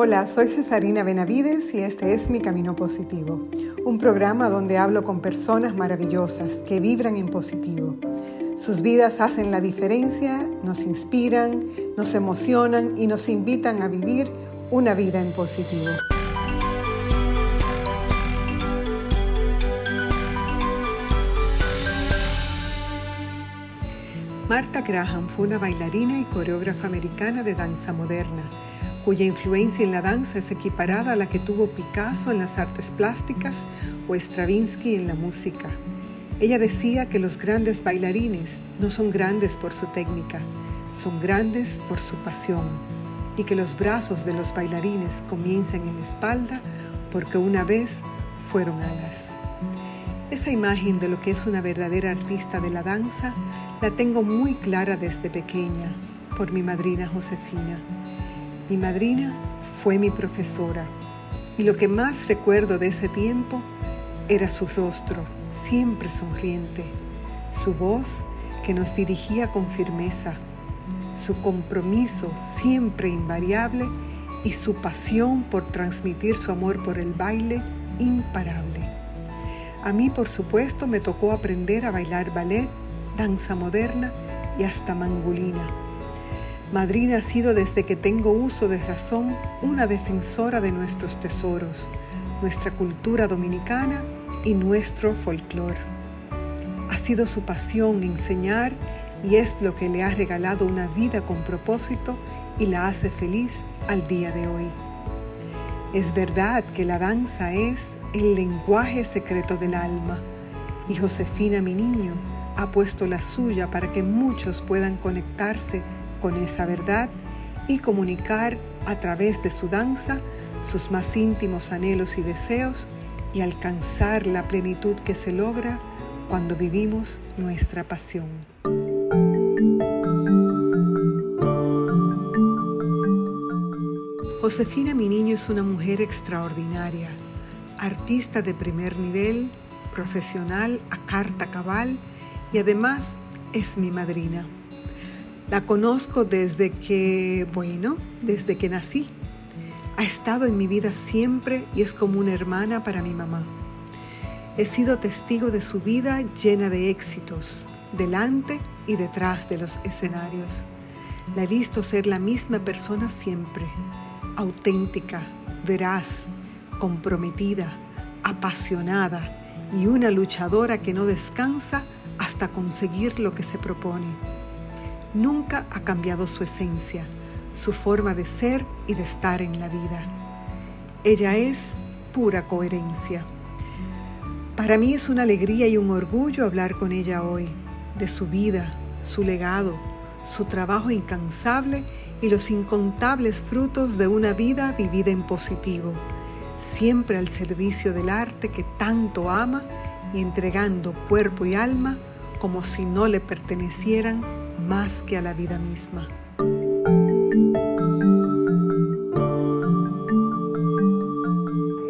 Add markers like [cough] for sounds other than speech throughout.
Hola, soy Cesarina Benavides y este es Mi Camino Positivo, un programa donde hablo con personas maravillosas que vibran en positivo. Sus vidas hacen la diferencia, nos inspiran, nos emocionan y nos invitan a vivir una vida en positivo. Marta Graham fue una bailarina y coreógrafa americana de danza moderna, cuya influencia en la danza es equiparada a la que tuvo Picasso en las artes plásticas o Stravinsky en la música. Ella decía que los grandes bailarines no son grandes por su técnica, son grandes por su pasión, y que los brazos de los bailarines comienzan en la espalda porque una vez fueron alas. Esa imagen de lo que es una verdadera artista de la danza la tengo muy clara desde pequeña por mi madrina Josefina. Mi madrina fue mi profesora y lo que más recuerdo de ese tiempo era su rostro, siempre sonriente, su voz que nos dirigía con firmeza, su compromiso siempre invariable y su pasión por transmitir su amor por el baile imparable. A mí, por supuesto, me tocó aprender a bailar ballet danza moderna y hasta mangulina. Madrina ha sido desde que tengo uso de razón una defensora de nuestros tesoros, nuestra cultura dominicana y nuestro folclore. Ha sido su pasión enseñar y es lo que le ha regalado una vida con propósito y la hace feliz al día de hoy. Es verdad que la danza es el lenguaje secreto del alma y Josefina, mi niño, ha puesto la suya para que muchos puedan conectarse con esa verdad y comunicar a través de su danza sus más íntimos anhelos y deseos y alcanzar la plenitud que se logra cuando vivimos nuestra pasión. Josefina, mi niño, es una mujer extraordinaria, artista de primer nivel, profesional a carta cabal y además es mi madrina. La conozco desde que, bueno, desde que nací. Ha estado en mi vida siempre y es como una hermana para mi mamá. He sido testigo de su vida llena de éxitos, delante y detrás de los escenarios. La he visto ser la misma persona siempre, auténtica, veraz, comprometida, apasionada y una luchadora que no descansa hasta conseguir lo que se propone. Nunca ha cambiado su esencia, su forma de ser y de estar en la vida. Ella es pura coherencia. Para mí es una alegría y un orgullo hablar con ella hoy, de su vida, su legado, su trabajo incansable y los incontables frutos de una vida vivida en positivo, siempre al servicio del arte que tanto ama y entregando cuerpo y alma como si no le pertenecieran más que a la vida misma.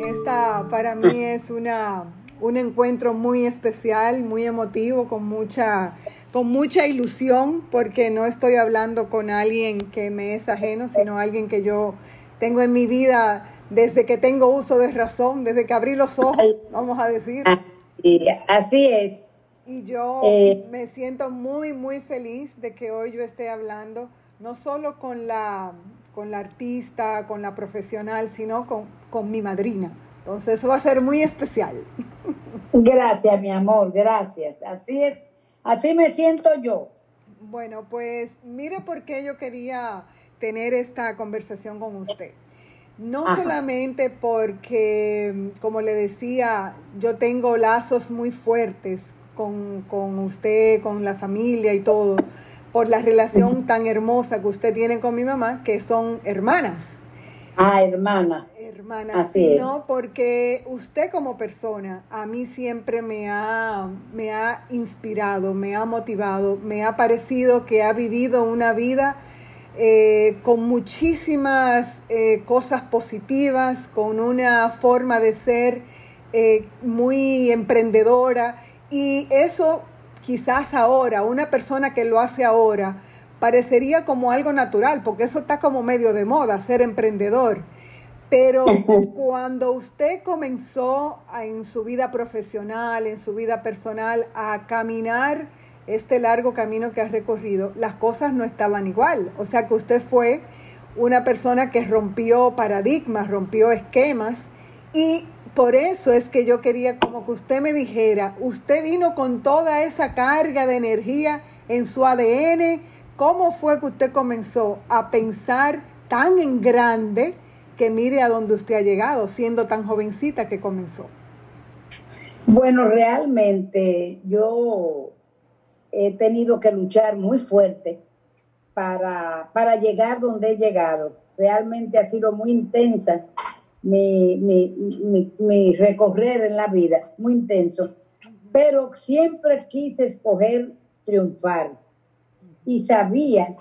Esta para mí es una, un encuentro muy especial, muy emotivo, con mucha, con mucha ilusión, porque no estoy hablando con alguien que me es ajeno, sino alguien que yo tengo en mi vida desde que tengo uso de razón, desde que abrí los ojos, vamos a decir. Así es. Y yo eh, me siento muy, muy feliz de que hoy yo esté hablando, no solo con la, con la artista, con la profesional, sino con, con mi madrina. Entonces eso va a ser muy especial. [laughs] Gracias, mi amor, gracias. Así es, así me siento yo. Bueno, pues mire por qué yo quería tener esta conversación con usted. No solamente porque, como le decía, yo tengo lazos muy fuertes con, usted, con la familia y todo, por la relación tan hermosa que usted tiene con mi mamá, que son hermanas. Ah, hermana. Hermanas, sino porque usted como persona a mí siempre me ha, me ha inspirado, me ha motivado, me ha parecido que ha vivido una vida eh, con muchísimas eh, cosas positivas, con una forma de ser eh, muy emprendedora y eso quizás ahora, una persona que lo hace ahora, parecería como algo natural, porque eso está como medio de moda, ser emprendedor. Pero [laughs] cuando usted comenzó en su vida profesional, en su vida personal, a caminar este largo camino que ha recorrido, las cosas no estaban igual. O sea que usted fue una persona que rompió paradigmas, rompió esquemas y por eso es que yo quería como que usted me dijera, usted vino con toda esa carga de energía en su ADN, ¿cómo fue que usted comenzó a pensar tan en grande que mire a dónde usted ha llegado, siendo tan jovencita que comenzó? Bueno, realmente yo he tenido que luchar muy fuerte para, para llegar donde he llegado. Realmente ha sido muy intensa mi, mi, mi, recorrer en la vida, muy intenso, pero siempre quise escoger triunfar y sabía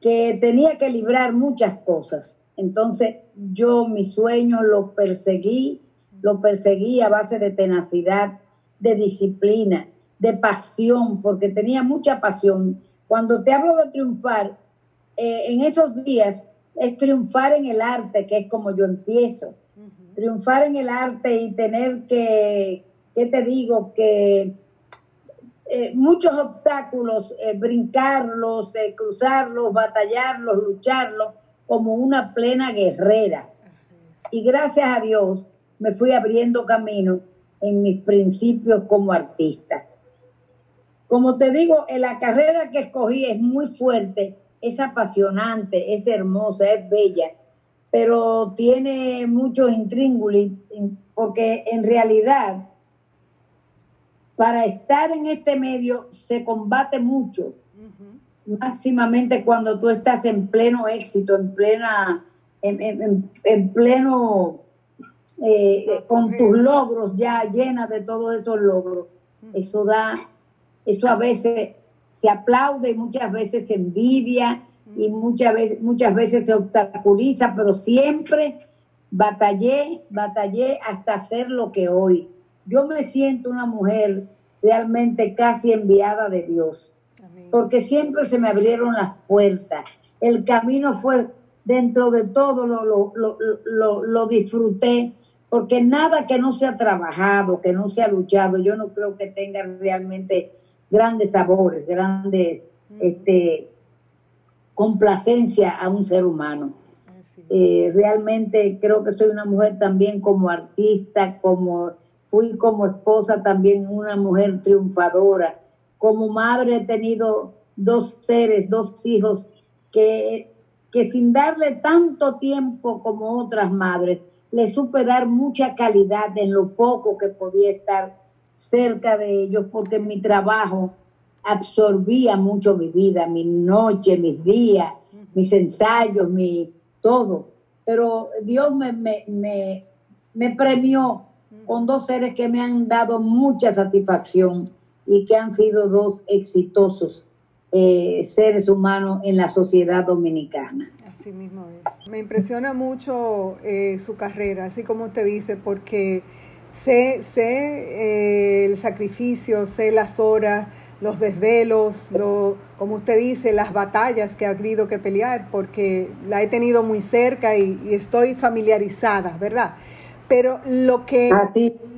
que tenía que librar muchas cosas. Entonces yo mis sueños los perseguí, los perseguí a base de tenacidad, de disciplina, de pasión, porque tenía mucha pasión. Cuando te hablo de triunfar, eh, en esos días es triunfar en el arte, que es como yo empiezo. Triunfar en el arte y tener que, ¿qué te digo? Que eh, muchos obstáculos, eh, brincarlos, eh, cruzarlos, batallarlos, lucharlos, como una plena guerrera. Y gracias a Dios me fui abriendo camino en mis principios como artista. Como te digo, en la carrera que escogí es muy fuerte es apasionante, es hermosa, es bella, pero tiene muchos intríngulis, porque en realidad, para estar en este medio se combate mucho, máximamente cuando tú estás en pleno éxito, en plena, en, pleno, eh, con tus logros ya llena de todos esos logros. Eso da, eso a veces se aplaude y muchas veces se envidia y muchas veces, muchas veces se obstaculiza, pero siempre batallé, batallé hasta ser lo que hoy. Yo me siento una mujer realmente casi enviada de Dios, porque siempre se me abrieron las puertas. El camino fue dentro de todo, lo, lo, lo, lo disfruté, porque nada que no se ha trabajado, que no se ha luchado, yo no creo que tenga realmente grandes sabores, grandes este, complacencia a un ser humano. Eh, realmente creo que soy una mujer también como artista, como fui como esposa también una mujer triunfadora. Como madre he tenido dos seres, dos hijos que, que sin darle tanto tiempo como otras madres, le supe dar mucha calidad en lo poco que podía estar cerca de ellos porque mi trabajo absorbía mucho mi vida, mi noche, mis días, mis ensayos, mi todo. Pero Dios me, me, me, premió con dos seres que me han dado mucha satisfacción y que han sido dos exitosos eh, seres humanos en la sociedad dominicana. Así mismo es. Me impresiona mucho eh, su carrera, así como usted dice, porque sé, sé eh, el sacrificio, sé las horas, los desvelos, lo, como usted dice, las batallas que ha habido que pelear, porque la he tenido muy cerca y, estoy familiarizada, ¿verdad? Pero lo que,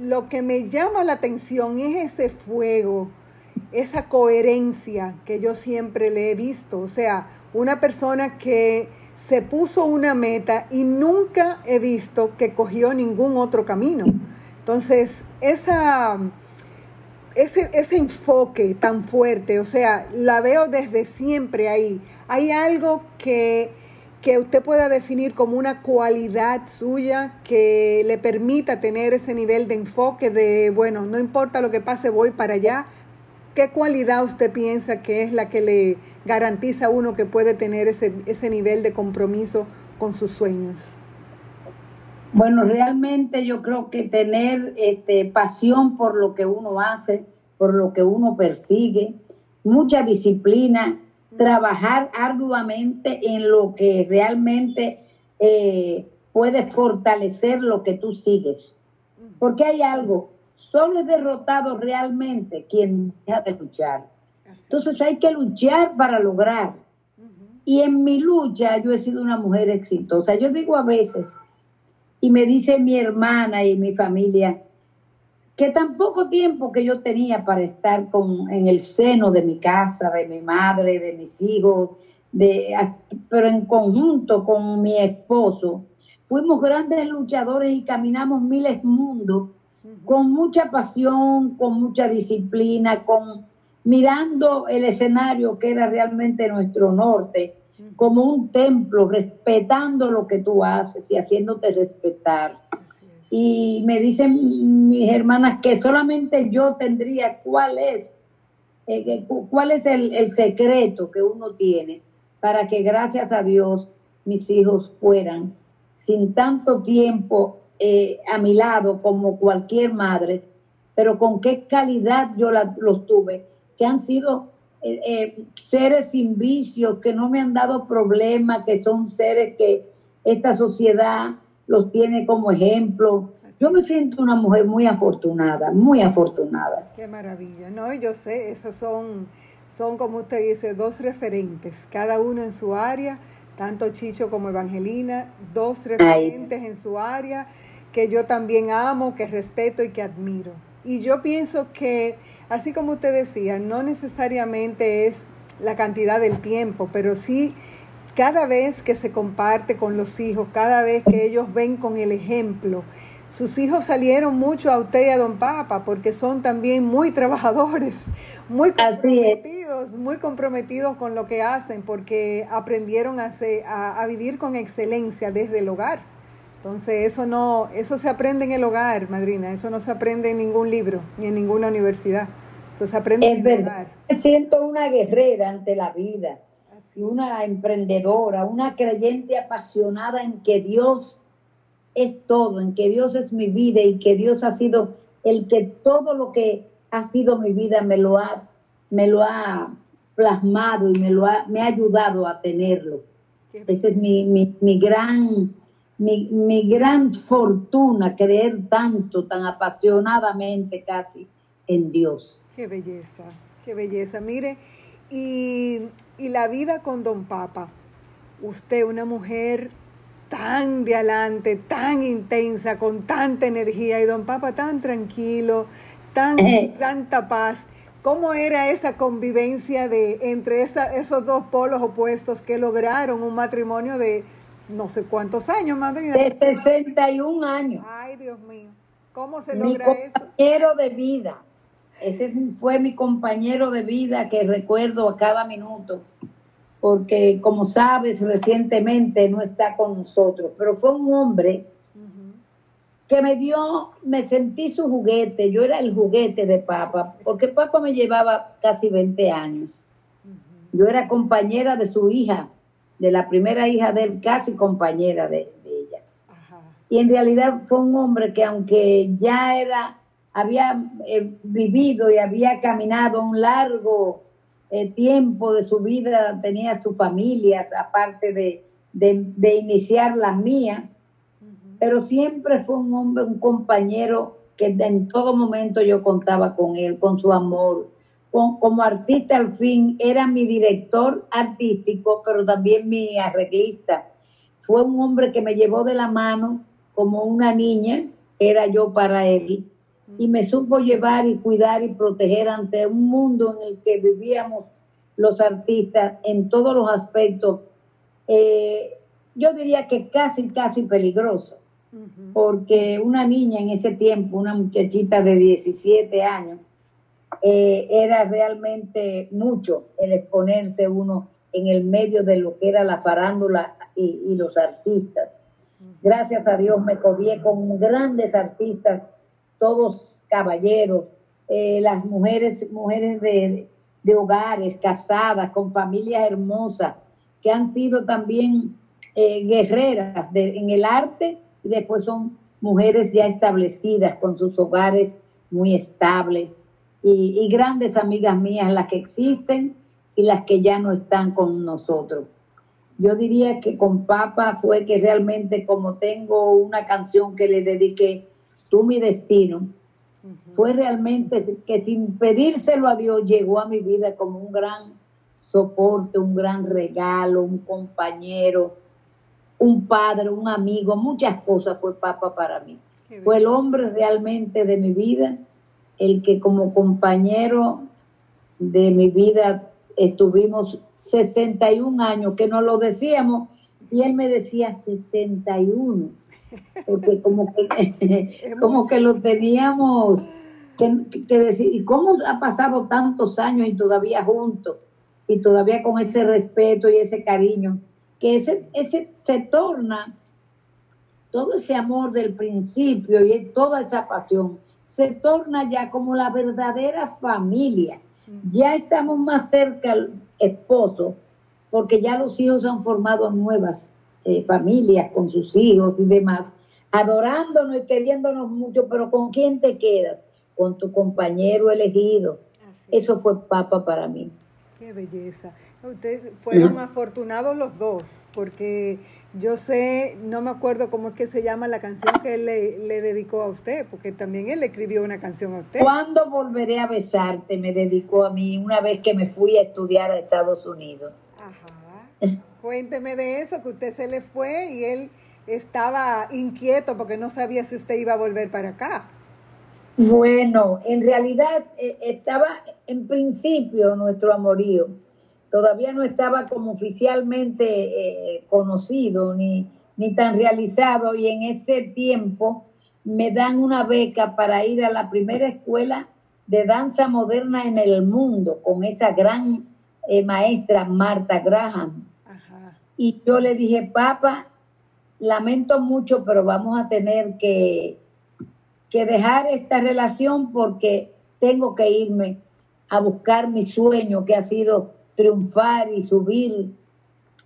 lo que me llama la atención es ese fuego, esa coherencia que yo siempre le he visto. O sea, una persona que se puso una meta y nunca he visto que cogió ningún otro camino. Entonces, esa, ese, ese enfoque tan fuerte, o sea, la veo desde siempre ahí. Hay algo que, que usted pueda definir como una cualidad suya que le permita tener ese nivel de enfoque de, bueno, no importa lo que pase, voy para allá. ¿Qué cualidad usted piensa que es la que le garantiza a uno que puede tener ese, ese nivel de compromiso con sus sueños? Bueno, realmente yo creo que tener este, pasión por lo que uno hace, por lo que uno persigue, mucha disciplina, trabajar arduamente en lo que realmente eh, puede fortalecer lo que tú sigues. Porque hay algo, solo es derrotado realmente quien deja de luchar. Entonces hay que luchar para lograr. Y en mi lucha yo he sido una mujer exitosa. Yo digo a veces, Y me dice mi hermana y mi familia que tan poco tiempo que yo tenía para estar con, en el seno de mi casa, de mi madre, de mis hijos, de, pero en conjunto con mi esposo, fuimos grandes luchadores y caminamos miles mundos con mucha pasión, con mucha disciplina, con mirando el escenario que era realmente nuestro norte como un templo, respetando lo que tú haces y haciéndote respetar. Y me dicen mis hermanas que solamente yo tendría cuál es, eh, cuál es el, secreto que uno tiene para que gracias a Dios mis hijos fueran sin tanto tiempo eh, a mi lado como cualquier madre, pero con qué calidad yo los tuve, que han sido eh, eh, seres sin vicios, que no me han dado problemas, que son seres que esta sociedad los tiene como ejemplo. Yo me siento una mujer muy afortunada, muy afortunada. Qué maravilla, ¿no? Yo sé, esas son, son como usted dice, dos referentes, cada uno en su área, tanto Chicho como Evangelina, dos referentes en su área que yo también amo, que respeto y que admiro. Y yo pienso que, así como usted decía, no necesariamente es la cantidad del tiempo, pero sí cada vez que se comparte con los hijos, cada vez que ellos ven con el ejemplo. Sus hijos salieron mucho a usted y a don Papa porque son también muy trabajadores, muy comprometidos, muy comprometidos con lo que hacen porque aprendieron a, a vivir con excelencia desde el hogar. Entonces, eso no, eso se aprende en el hogar, madrina, eso no se aprende en ningún libro ni en ninguna universidad. Eso se aprende en el hogar. Me siento una guerrera ante la vida, una emprendedora, una creyente apasionada en que Dios es todo, en que Dios es mi vida y que Dios ha sido el que todo lo que ha sido mi vida me lo ha, me lo ha plasmado y me lo ha, me ha ayudado a tenerlo. Ese es mi, mi, mi gran mi, mi gran fortuna creer tanto, tan apasionadamente casi en Dios. Qué belleza, qué belleza. Mire, y, y la vida con don Papa, usted una mujer tan de adelante, tan intensa, con tanta energía, y don Papa tan tranquilo, tan, eh. tanta paz. ¿Cómo era esa convivencia de entre esos dos polos opuestos que lograron un matrimonio de no sé cuántos años, madrina. De 61 años. Ay, Dios mío. ¿Cómo se logra eso? Mi compañero de vida. Ese fue mi compañero de vida que recuerdo a cada minuto, porque como sabes, recientemente no está con nosotros, pero fue un hombre que me dio, me sentí su juguete, yo era el juguete de papá, porque papá me llevaba casi 20 años. Yo era compañera de su hija, de la primera hija de él, casi compañera de, ella. Y en realidad fue un hombre que aunque ya era, había eh, vivido y había caminado un largo eh, tiempo de su vida, tenía su familia, aparte de, de, iniciar la mía, pero siempre fue un hombre, un compañero que en todo momento yo contaba con él, con su amor, como artista al fin, era mi director artístico, pero también mi arreglista. Fue un hombre que me llevó de la mano como una niña, era yo para él, y me supo llevar y cuidar y proteger ante un mundo en el que vivíamos los artistas en todos los aspectos. Eh, yo diría que casi, casi peligroso, porque una niña en ese tiempo, una muchachita de 17 años, eh, era realmente mucho el exponerse uno en el medio de lo que era la farándula y, los artistas. Gracias a Dios me codié con grandes artistas, todos caballeros, eh, las mujeres, mujeres de, hogares, casadas, con familias hermosas, que han sido también eh, guerreras en el arte y después son mujeres ya establecidas con sus hogares muy estables y, grandes amigas mías, las que existen y las que ya no están con nosotros. Yo diría que con Papa fue que realmente como tengo una canción que le dediqué, Tú mi destino, fue realmente que sin pedírselo a Dios llegó a mi vida como un gran soporte, un gran regalo, un compañero, un padre, un amigo, muchas cosas fue papá para mí. Fue el hombre realmente de mi vida, el que como compañero de mi vida estuvimos 61 años, que nos lo decíamos, y él me decía 61, porque como que, [laughs] como que lo teníamos que, decir, ¿y cómo ha pasado tantos años y todavía juntos? Y todavía con ese respeto y ese cariño, que ese, ese se torna todo ese amor del principio y toda esa pasión, se torna ya como la verdadera familia. Ya estamos más cerca al esposo, porque ya los hijos han formado nuevas eh, familias con sus hijos y demás, adorándonos y queriéndonos mucho, pero ¿con quién te quedas? con tu compañero elegido. Eso fue papa para mí. Qué belleza. Ustedes fueron afortunados los dos, porque yo sé, no me acuerdo cómo es que se llama la canción que él le, dedicó a usted, porque también él le escribió una canción a usted. ¿Cuándo volveré a besarte? Me dedicó a mí una vez que me fui a estudiar a Estados Unidos. Ajá. Cuénteme de eso, que usted se le fue y él estaba inquieto porque no sabía si usted iba a volver para acá. Bueno, en realidad eh, estaba en principio nuestro amorío. Todavía no estaba como oficialmente eh, conocido ni, ni tan realizado y en ese tiempo me dan una beca para ir a la primera escuela de danza moderna en el mundo con esa gran eh, maestra Marta Graham. Y yo le dije, papá, lamento mucho, pero vamos a tener que que dejar esta relación porque tengo que irme a buscar mi sueño que ha sido triunfar y subir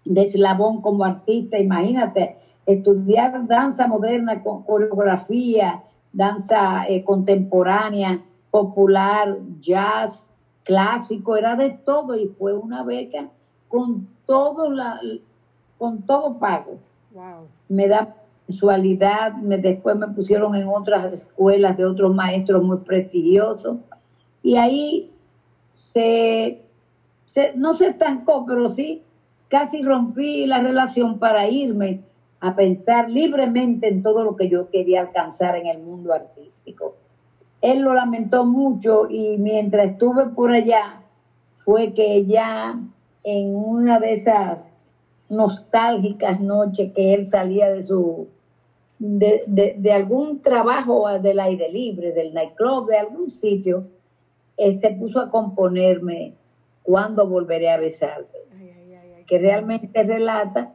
de eslabón como artista. Imagínate, estudiar danza moderna con coreografía, danza eh, contemporánea, popular, jazz, clásico, era de todo y fue una beca con todo la con todo pago. Me da mensualidad, me, después me pusieron en otras escuelas de otros maestros muy prestigiosos y ahí se, no se estancó, pero sí casi rompí la relación para irme a pensar libremente en todo lo que yo quería alcanzar en el mundo artístico. Él lo lamentó mucho y mientras estuve por allá fue que ya en una de esas nostálgicas noches que él salía de su de, de, algún trabajo del aire libre, del nightclub, de algún sitio, él se puso a componerme cuando volveré a besarte. que realmente relata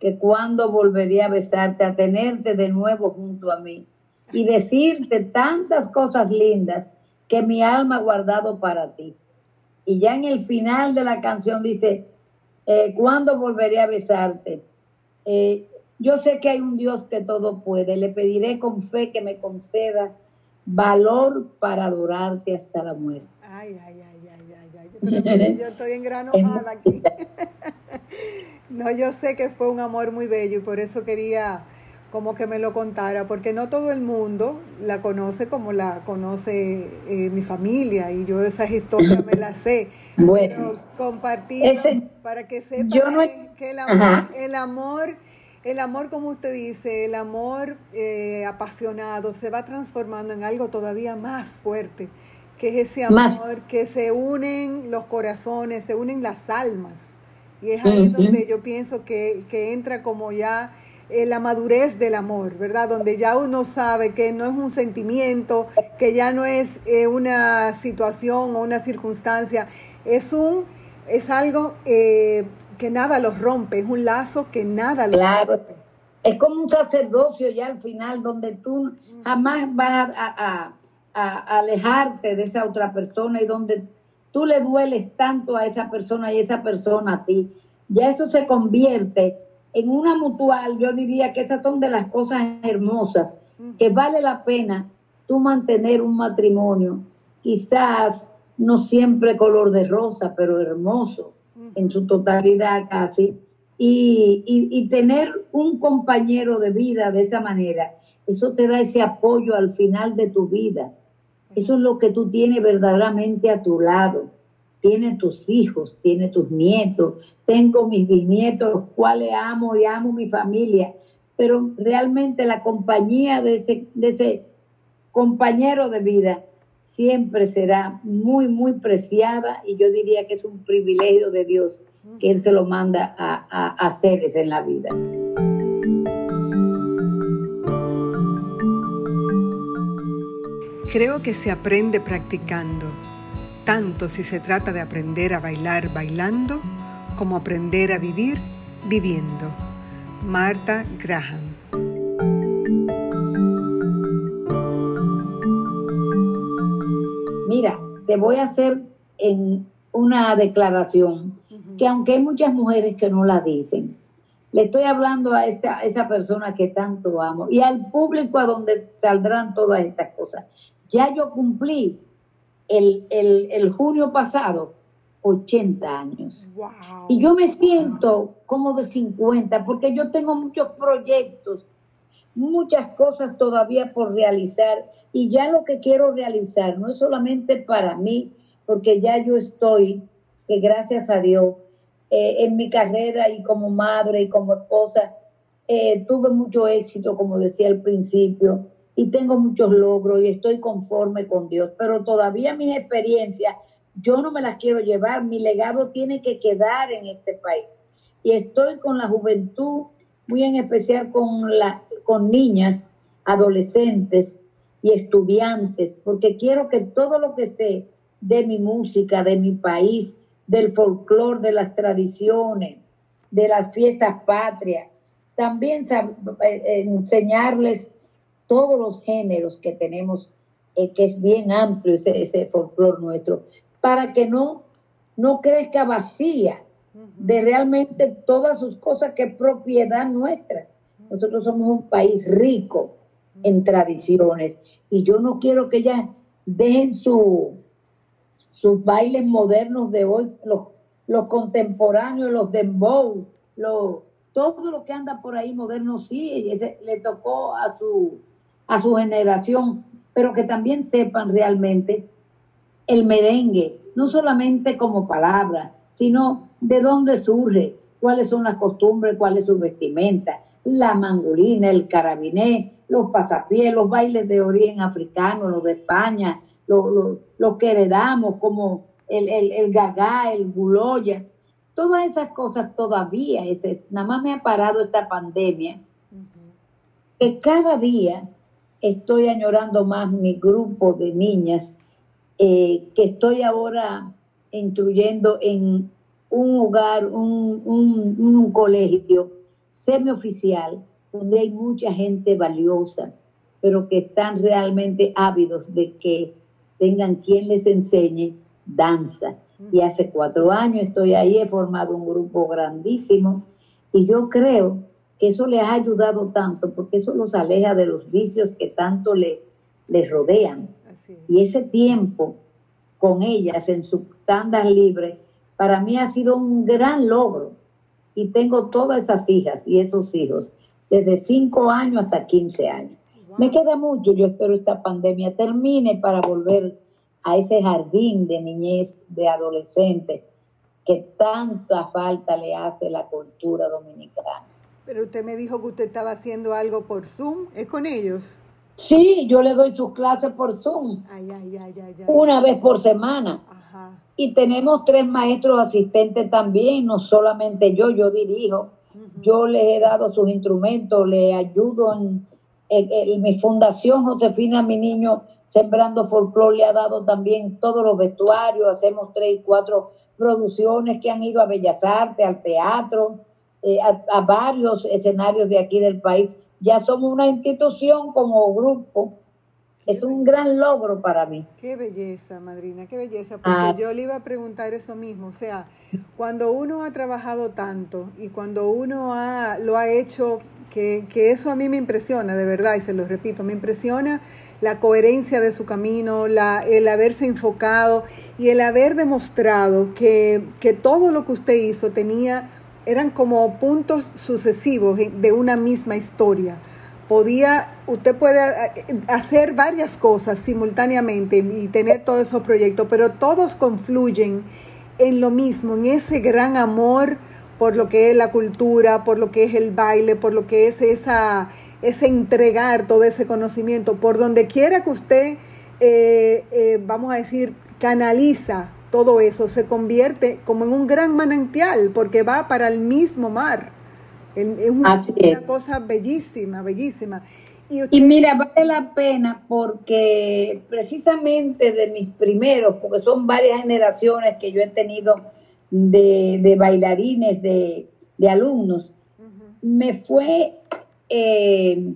que cuando volveré a besarte, a tenerte de nuevo junto a mí y decirte tantas cosas lindas que mi alma ha guardado para ti. Y ya en el final de la canción dice, eh, ¿cuándo volveré a besarte? Eh, yo sé que hay un Dios que todo puede. Le pediré con fe que me conceda valor para adorarte hasta la muerte. Ay, ay, ay, ay, ay, ay. yo estoy engranojada [laughs] aquí. [laughs] no, yo sé que fue un amor muy bello y por eso quería como que me lo contara, porque no todo el mundo la conoce como la conoce eh, mi familia y yo esas historias me las sé. Bueno, compartir para que sepan que el amor, el amor el amor, como usted dice, el amor eh, apasionado se va transformando en algo todavía más fuerte, que es ese amor que se unen los corazones, se unen las almas. Y es ahí donde yo pienso que, entra como ya eh, la madurez del amor, ¿verdad? Donde ya uno sabe que no es un sentimiento, que ya no es eh, una situación o una circunstancia, es un es algo que nada los rompe, es un lazo que nada los rompe. Es como un sacerdocio ya al final, donde tú jamás vas a, alejarte de esa otra persona y donde tú le dueles tanto a esa persona y esa persona a ti. Ya eso se convierte en una mutual. Yo diría que esas son de las cosas hermosas, que vale la pena tú mantener un matrimonio, quizás no siempre color de rosa, pero hermoso en su totalidad casi, y, y, tener un compañero de vida de esa manera, eso te da ese apoyo al final de tu vida. Eso es lo que tú tienes verdaderamente a tu lado. tiene tus hijos, tiene tus nietos, tengo mis bisnietos, los cuales amo y amo mi familia, pero realmente la compañía de ese, de ese compañero de vida siempre será muy, muy preciada y yo diría que es un privilegio de Dios que Él se lo manda a, a, a seres en la vida. Creo que se aprende practicando, tanto si se trata de aprender a bailar bailando como aprender a vivir viviendo. Marta Graham. Te voy a hacer en una declaración que aunque hay muchas mujeres que no la dicen, le estoy hablando a esa, esa persona que tanto amo y al público a donde saldrán todas estas cosas. Ya yo cumplí el, el, junio pasado 80 años. Y yo me siento como de 50 porque yo tengo muchos proyectos, muchas cosas todavía por realizar y ya lo que quiero realizar no es solamente para mí, porque ya yo estoy, que gracias a Dios, eh, en mi carrera y como madre y como esposa, eh, tuve mucho éxito, como decía al principio, y tengo muchos logros y estoy conforme con Dios, pero todavía mis experiencias yo no me las quiero llevar, mi legado tiene que quedar en este país. Y estoy con la juventud, muy en especial con, la, con niñas, adolescentes y estudiantes, porque quiero que todo lo que sé de mi música, de mi país, del folclore, de las tradiciones, de las fiestas patrias, también eh, enseñarles todos los géneros que tenemos, eh, que es bien amplio ese, ese folclore nuestro, para que no, no crezca vacía de realmente todas sus cosas que es propiedad nuestra. Nosotros somos un país rico en tradiciones y yo no quiero que ellas dejen su, sus bailes modernos de hoy, los, los contemporáneos, los dembow, los, todo lo que anda por ahí moderno, sí, le tocó a su, a su generación, pero que también sepan realmente el merengue, no solamente como palabra, sino de dónde surge, cuáles son las costumbres, cuál es su vestimenta, la mangolina, el carabiné, los pasapiés, los bailes de origen africano, los de España, lo, que heredamos como el, el, el gagá, el guloya, todas esas cosas todavía, ese, nada más me ha parado esta pandemia, que cada día estoy añorando más mi grupo de niñas eh, que estoy ahora instruyendo en un hogar, un, un, un colegio semioficial, donde hay mucha gente valiosa, pero que están realmente ávidos de que tengan quien les enseñe danza. Y hace cuatro años estoy ahí, he formado un grupo grandísimo y yo creo que eso les ha ayudado tanto porque eso los aleja de los vicios que tanto le, les rodean. Y ese tiempo con ellas en su tandas libres, para mí ha sido un gran logro. Y tengo todas esas hijas y esos hijos, desde cinco años hasta 15 años. Me queda mucho, yo espero esta pandemia termine para volver a ese jardín de niñez, de adolescente, que tanta falta le hace la cultura dominicana. Pero usted me dijo que usted estaba haciendo algo por Zoom, ¿es con ellos? Sí, yo le doy sus clases por Zoom. Ay, ay, ay, una vez por semana. Ajá. Y tenemos tres maestros asistentes también, no solamente yo, yo dirijo. Yo les he dado sus instrumentos, les ayudo en en, mi fundación Josefina, mi niño, Sembrando Folklore, le ha dado también todos los vestuarios, hacemos tres y cuatro producciones que han ido a Bellas Artes, al teatro, eh, a, varios escenarios de aquí del país. Ya somos una institución como grupo. Es un gran logro para mí. Qué belleza, madrina, qué belleza. Porque ah. yo le iba a preguntar eso mismo. O sea, cuando uno ha trabajado tanto y cuando uno ha, lo ha hecho que, eso a mí me impresiona, de verdad, y se lo repito, me impresiona la coherencia de su camino, la, el haberse enfocado y el haber demostrado que, que todo lo que usted hizo tenía, eran como puntos sucesivos de una misma historia podía, usted puede eh, hacer varias cosas simultáneamente y tener todos esos proyectos, pero todos confluyen en lo mismo, en ese gran amor por lo que es la cultura, por lo que es el baile, por lo que es esa, ese entregar todo ese conocimiento, por donde quiera que usted, eh, eh, vamos a decir, canaliza todo eso, se convierte como en un gran manantial, porque va para el mismo mar. Es una, cosa bellísima, bellísima. Y, mira, vale la pena porque precisamente de mis primeros, porque son varias generaciones que yo he tenido de, bailarines, de, alumnos, me fue, eh,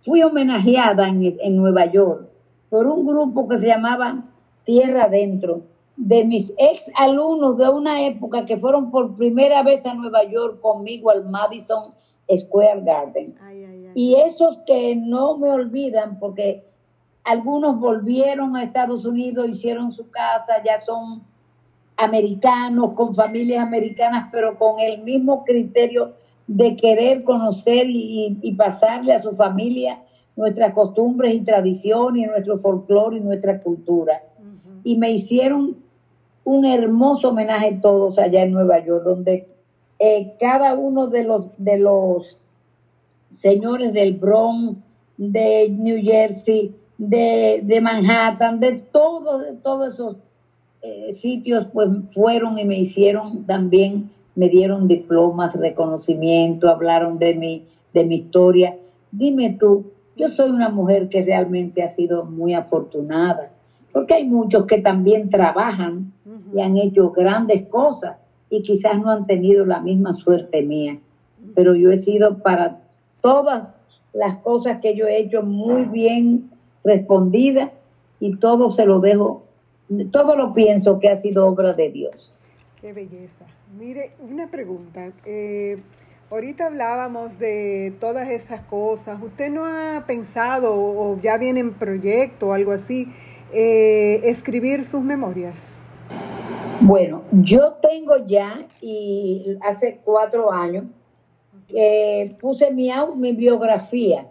fui homenajeada en, en Nueva York por un grupo que se llamaba Tierra Adentro, de mis ex alumnos de una época que fueron por primera vez a Nueva York conmigo al Madison Square Garden. Y esos que no me olvidan, porque algunos volvieron a Estados Unidos, hicieron su casa, ya son americanos, con familias americanas, pero con el mismo criterio de querer conocer y, pasarle a su familia nuestras costumbres y tradiciones, nuestro folclore y nuestra cultura. Y me hicieron un hermoso homenaje todos allá en Nueva York, donde eh, cada uno de los, de los señores del Bronx, de New Jersey, de, Manhattan, de todos de todos esos eh, sitios, pues fueron y me hicieron también, me dieron diplomas, reconocimiento, hablaron de mi, de mi historia. Dime tú, yo soy una mujer que realmente ha sido muy afortunada, porque hay muchos que también trabajan y han hecho grandes cosas y quizás no han tenido la misma suerte mía, pero yo he sido para todas las cosas que yo he hecho muy bien respondida y todo se lo dejo, todo lo pienso que ha sido obra de Dios. Qué belleza. Mire, una pregunta. Eh, ahorita hablábamos de todas esas cosas. ¿Usted no ha pensado o ya viene en proyecto o algo así, eh, escribir sus memorias? Bueno, yo tengo ya, y hace cuatro años, puse mi, mi biografía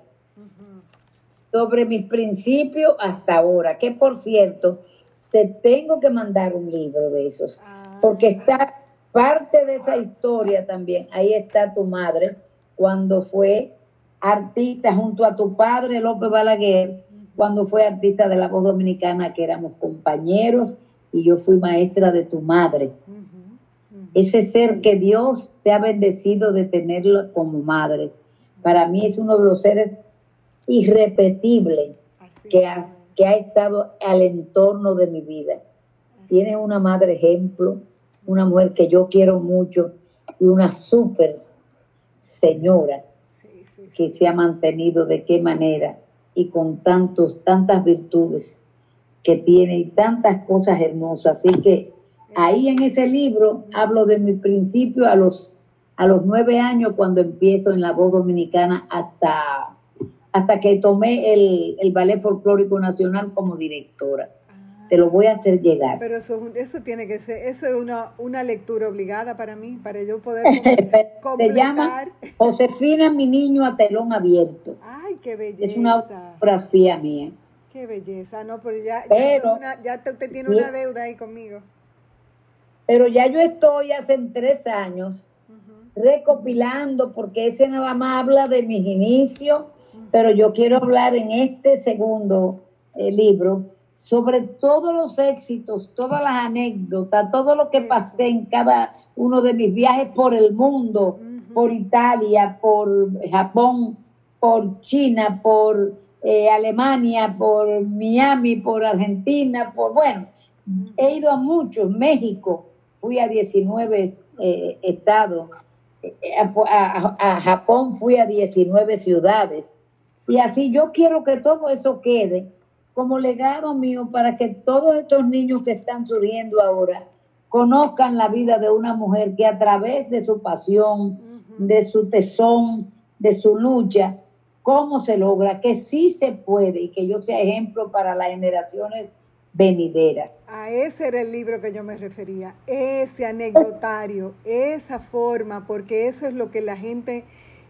sobre mis principios hasta ahora, que por cierto, te tengo que mandar un libro de esos, ah. porque está parte de esa historia también, ahí está tu madre, cuando fue artista junto a tu padre López Balaguer, cuando fue artista de la voz dominicana, que éramos compañeros y yo fui maestra de tu madre. Ese ser que Dios te ha bendecido de tenerlo como madre, para mí es uno de los seres irrepetibles que ha, que ha estado al entorno de mi vida. Tienes una madre ejemplo, una mujer que yo quiero mucho y una súper señora que se ha mantenido de qué manera y con tantos, tantas virtudes que tiene tantas cosas hermosas. Así que ahí en ese libro hablo de mi principio a los, a los nueve años cuando empiezo en la voz dominicana hasta, hasta que tomé el, el Ballet Folclórico Nacional como directora. Te lo voy a hacer llegar. Pero eso, eso tiene que ser, eso es una, una lectura obligada para mí, para yo poder [laughs] Se llama Josefina, mi niño a telón abierto. Ay, qué belleza. Es una biografía mía. Qué belleza, no, pero ya, ya, usted tiene una deuda ahí conmigo. Pero ya yo estoy hace tres años recopilando, porque ese nada más habla de mis inicios, pero yo quiero hablar en este segundo eh, libro sobre todos los éxitos, todas las anécdotas, todo lo que pasé en cada uno de mis viajes por el mundo, por Italia, por Japón, por China, por eh, Alemania, por Miami, por Argentina, por, bueno, he ido a muchos, México, fui a 19 eh, estados, eh, a, a, Japón fui a 19 ciudades. Y así yo quiero que todo eso quede como legado mío para que todos estos niños que están surgiendo ahora conozcan la vida de una mujer que a través de su pasión, de su tesón, de su lucha, cómo se logra, que sí se puede y que yo sea ejemplo para las generaciones venideras. A ese era el libro que yo me refería, ese anecdotario, esa forma, porque eso es lo que la gente,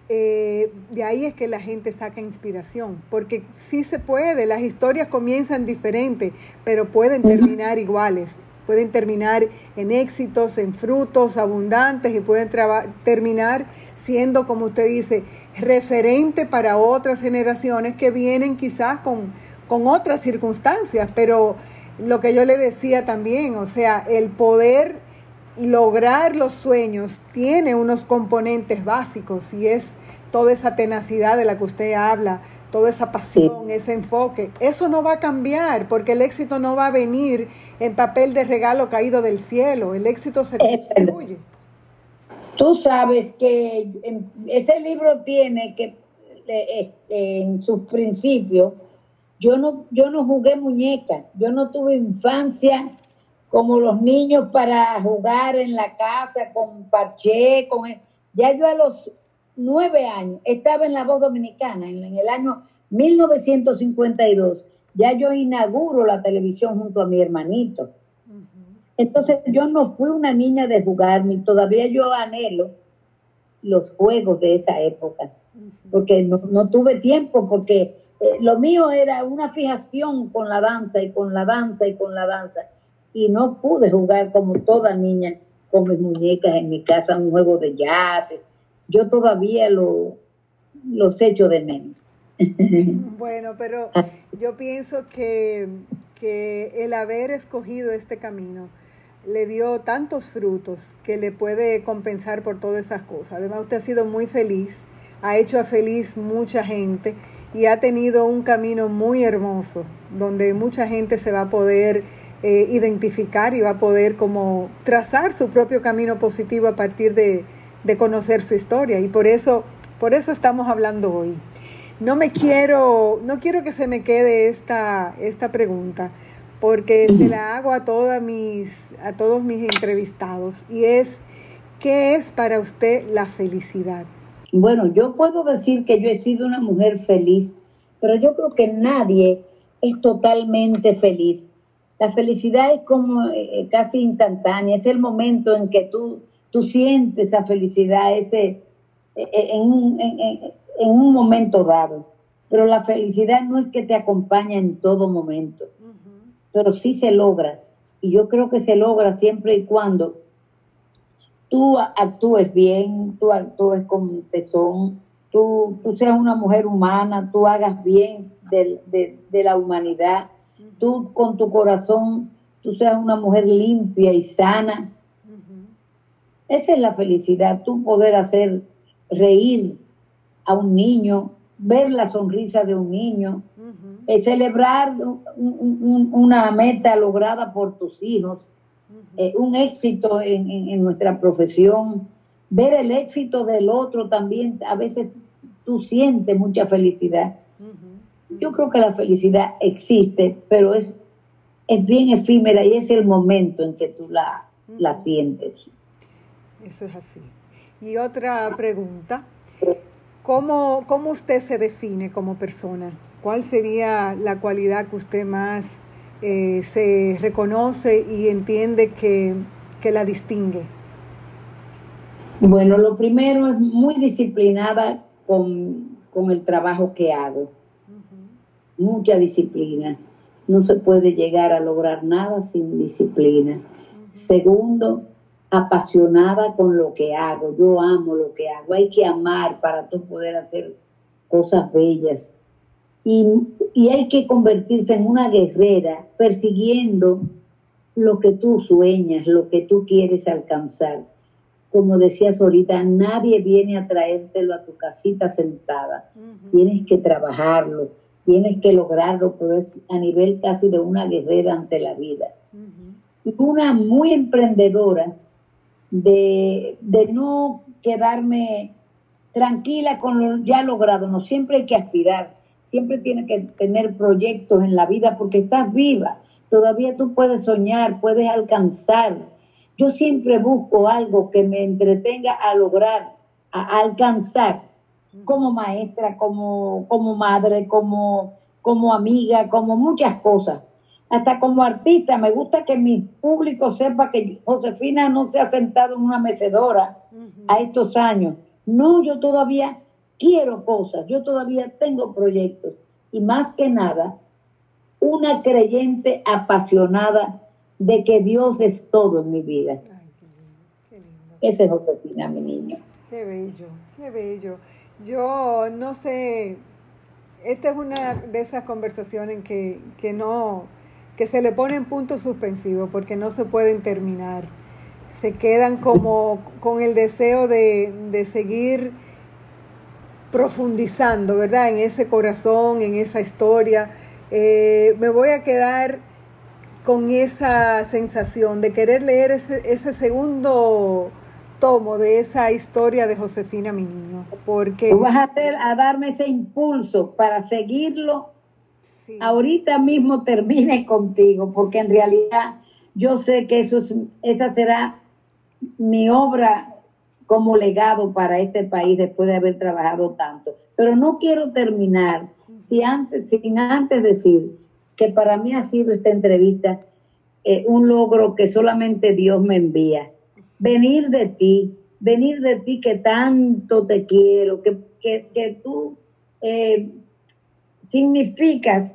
eh, de ahí es que la gente saca inspiración, porque sí se puede, las historias comienzan diferentes, pero pueden terminar iguales. Pueden terminar en éxitos, en frutos abundantes y pueden terminar siendo, como usted dice, referente para otras generaciones que vienen quizás con, con otras circunstancias, pero lo que yo le decía también, o sea, el poder lograr los sueños tiene unos componentes básicos y es toda esa tenacidad de la que usted habla, toda esa pasión, ese enfoque. Eso no va a cambiar porque el éxito no va a venir en papel de regalo caído del cielo. El éxito se construye. Tú sabes que ese libro tiene que, eh, eh, en sus principios, yo no, yo no jugué muñeca, yo no tuve infancia como los niños para jugar en la casa con parché, con... Ya yo a los nueve años, estaba en la voz dominicana, en, el año 1952, ya yo inauguro la televisión junto a mi hermanito. Entonces yo no fui una niña de jugar, ni todavía yo anhelo los juegos de esa época, porque no, tuve tiempo, porque eh, lo mío era una fijación con la danza y con la danza y con la danza, y no pude jugar como toda niña con mis muñecas en mi casa, un juego de jazz, yo todavía lo, los echo de menos. [laughs] Bueno, pero yo pienso que, que el haber escogido este camino le dio tantos frutos que le puede compensar por todas esas cosas. Además, usted ha sido muy feliz, ha hecho feliz mucha gente y ha tenido un camino muy hermoso donde mucha gente se va a poder eh, identificar y va a poder como trazar su propio camino positivo a partir de, de conocer su historia y por eso, por eso estamos hablando hoy. No me quiero, no quiero que se me quede esta, esta pregunta, porque se la hago a, todas mis, a todos mis entrevistados, y es, ¿qué es para usted la felicidad? Bueno, yo puedo decir que yo he sido una mujer feliz, pero yo creo que nadie es totalmente feliz. La felicidad es como eh, eh, casi instantánea, es el momento en que tú tú sientes esa felicidad ese, e, e, en, un, en, un momento dado. Pero la felicidad no es que te acompañe en todo momento, pero sí se logra. Y yo creo que se logra siempre y cuando tú actúes bien, tú actúes con tesón, tú, tú seas una mujer humana, tú hagas bien de, de la humanidad, tú con tu corazón, tú seas una mujer limpia y sana, esa es la felicidad, tú poder hacer reír a un niño, ver la sonrisa de un niño, eh, celebrar una meta lograda por tus hijos, eh, un éxito en, nuestra profesión, ver el éxito del otro también, a veces tú sientes mucha felicidad. Yo creo que la felicidad existe, pero es, es bien efímera y es el momento en que tú la, la sientes. Eso es así. Y otra pregunta, ¿cómo, cómo usted se define como persona? ¿Cuál sería la cualidad que usted más eh, se reconoce y entiende que, la distingue? Bueno, lo primero es muy disciplinada con, el trabajo que hago. Mucha disciplina. No se puede llegar a lograr nada sin disciplina. Segundo, apasionada con lo que hago, yo amo lo que hago, hay que amar para tú poder hacer cosas bellas. Y, y hay que convertirse en una guerrera persiguiendo lo que tú sueñas, lo que tú quieres alcanzar. Como decías ahorita, nadie viene a traértelo a tu casita sentada. Tienes que trabajarlo, tienes que lograrlo, pero es a nivel casi de una guerrera ante la vida. Y una muy emprendedora de, no quedarme tranquila con lo ya logrado, no, siempre hay que aspirar, siempre tiene que tener proyectos en la vida porque estás viva, todavía tú puedes soñar, puedes alcanzar. Yo siempre busco algo que me entretenga a lograr, a, alcanzar, como maestra, como, como madre, como, como amiga, como muchas cosas hasta como artista, me gusta que mi público sepa que Josefina no se ha sentado en una mecedora a estos años. No, yo todavía quiero cosas, yo todavía tengo proyectos. Y más que nada, una creyente apasionada de que Dios es todo en mi vida. Ay, qué lindo, qué lindo. Ese es Josefina, mi niño. Qué bello, qué bello. Yo no sé, esta es una de esas conversaciones que, que no, que se le ponen puntos suspensivos porque no se pueden terminar. Se quedan como con el deseo de, de seguir profundizando, ¿verdad? En ese corazón, en esa historia. Eh, me voy a quedar con esa sensación de querer leer ese, ese segundo tomo de esa historia de Josefina, mi niño, porque... Vas a darme ese impulso para seguirlo. Ahorita mismo termine [laughs] contigo, porque en realidad yo sé que eso esa será mi obra como legado para este país después de haber trabajado tanto. Pero no quiero terminar si antes, sin antes decir que para mí ha sido esta entrevista eh, un logro que solamente Dios me envía. Venir de ti, venir de ti que tanto te quiero, que, que, tú eh, significas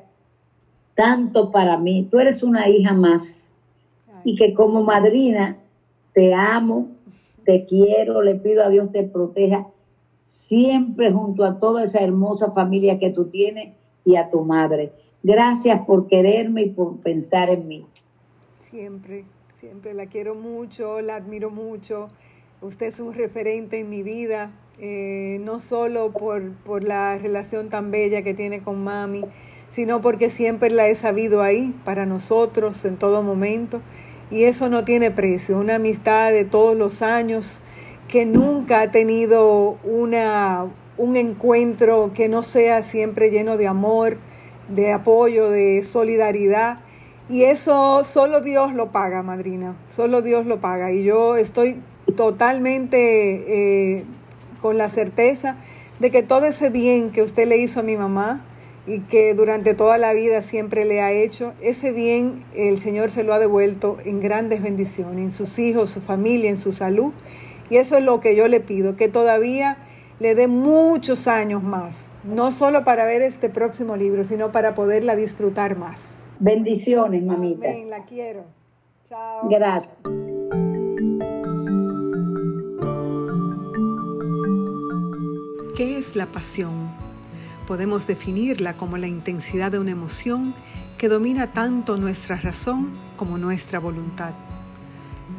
tanto para mí. Tú eres una hija más y que como madrina te amo, te quiero, le pido a Dios te proteja siempre junto a toda esa hermosa familia que tú tienes y a tu madre. Gracias por quererme y por pensar en mí. Siempre, siempre la quiero mucho, la admiro mucho. Usted es un referente en mi vida, eh, no solo por, por la relación tan bella que tiene con mami, sino porque siempre la he sabido ahí para nosotros en todo momento. Y eso no tiene precio, una amistad de todos los años que nunca ha tenido una, un encuentro que no sea siempre lleno de amor, de apoyo, de solidaridad. Y eso solo Dios lo paga, madrina, solo Dios lo paga. Y yo estoy totalmente eh, con la certeza de que todo ese bien que usted le hizo a mi mamá y que durante toda la vida siempre le ha hecho, ese bien el Señor se lo ha devuelto en grandes bendiciones, en sus hijos, su familia, en su salud. Y eso es lo que yo le pido, que todavía le dé muchos años más, no solo para ver este próximo libro, sino para poderla disfrutar más. Bendiciones, mamita. Amén, la quiero. Chao. Gracias. ¿Qué es la pasión? Podemos definirla como la intensidad de una emoción que domina tanto nuestra razón como nuestra voluntad.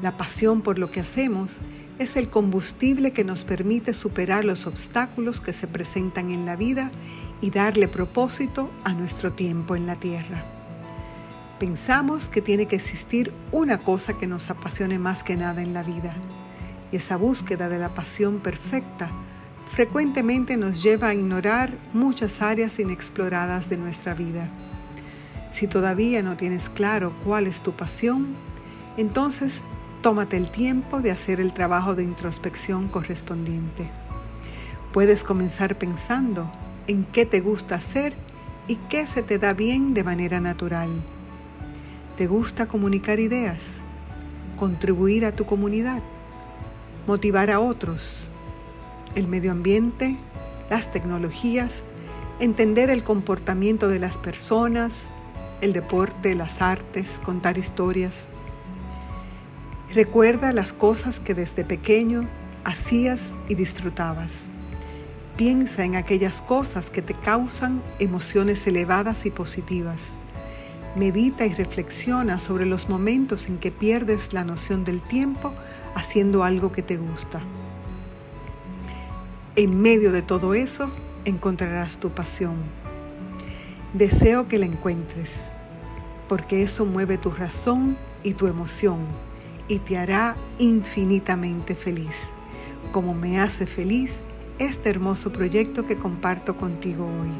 La pasión por lo que hacemos es el combustible que nos permite superar los obstáculos que se presentan en la vida y darle propósito a nuestro tiempo en la tierra. Pensamos que tiene que existir una cosa que nos apasione más que nada en la vida, y esa búsqueda de la pasión perfecta frecuentemente nos lleva a ignorar muchas áreas inexploradas de nuestra vida. Si todavía no tienes claro cuál es tu pasión, entonces tómate el tiempo de hacer el trabajo de introspección correspondiente. Puedes comenzar pensando en qué te gusta hacer y qué se te da bien de manera natural. ¿Te gusta comunicar ideas? ¿Contribuir a tu comunidad? ¿Motivar a otros? ¿El medio ambiente? ¿Las tecnologías? ¿Entender el comportamiento de las personas? ¿El deporte? ¿Las artes? ¿Contar historias? Recuerda las cosas que desde pequeño hacías y disfrutabas. Piensa en aquellas cosas que te causan emociones elevadas y positivas. Medita y reflexiona sobre los momentos en que pierdes la noción del tiempo haciendo algo que te gusta. En medio de todo eso encontrarás tu pasión. Deseo que la encuentres, porque eso mueve tu razón y tu emoción y te hará infinitamente feliz, como me hace feliz este hermoso proyecto que comparto contigo hoy.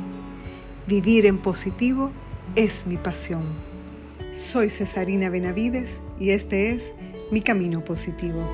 Vivir en positivo es mi pasión. Soy Cesarina Benavides y este es mi camino positivo.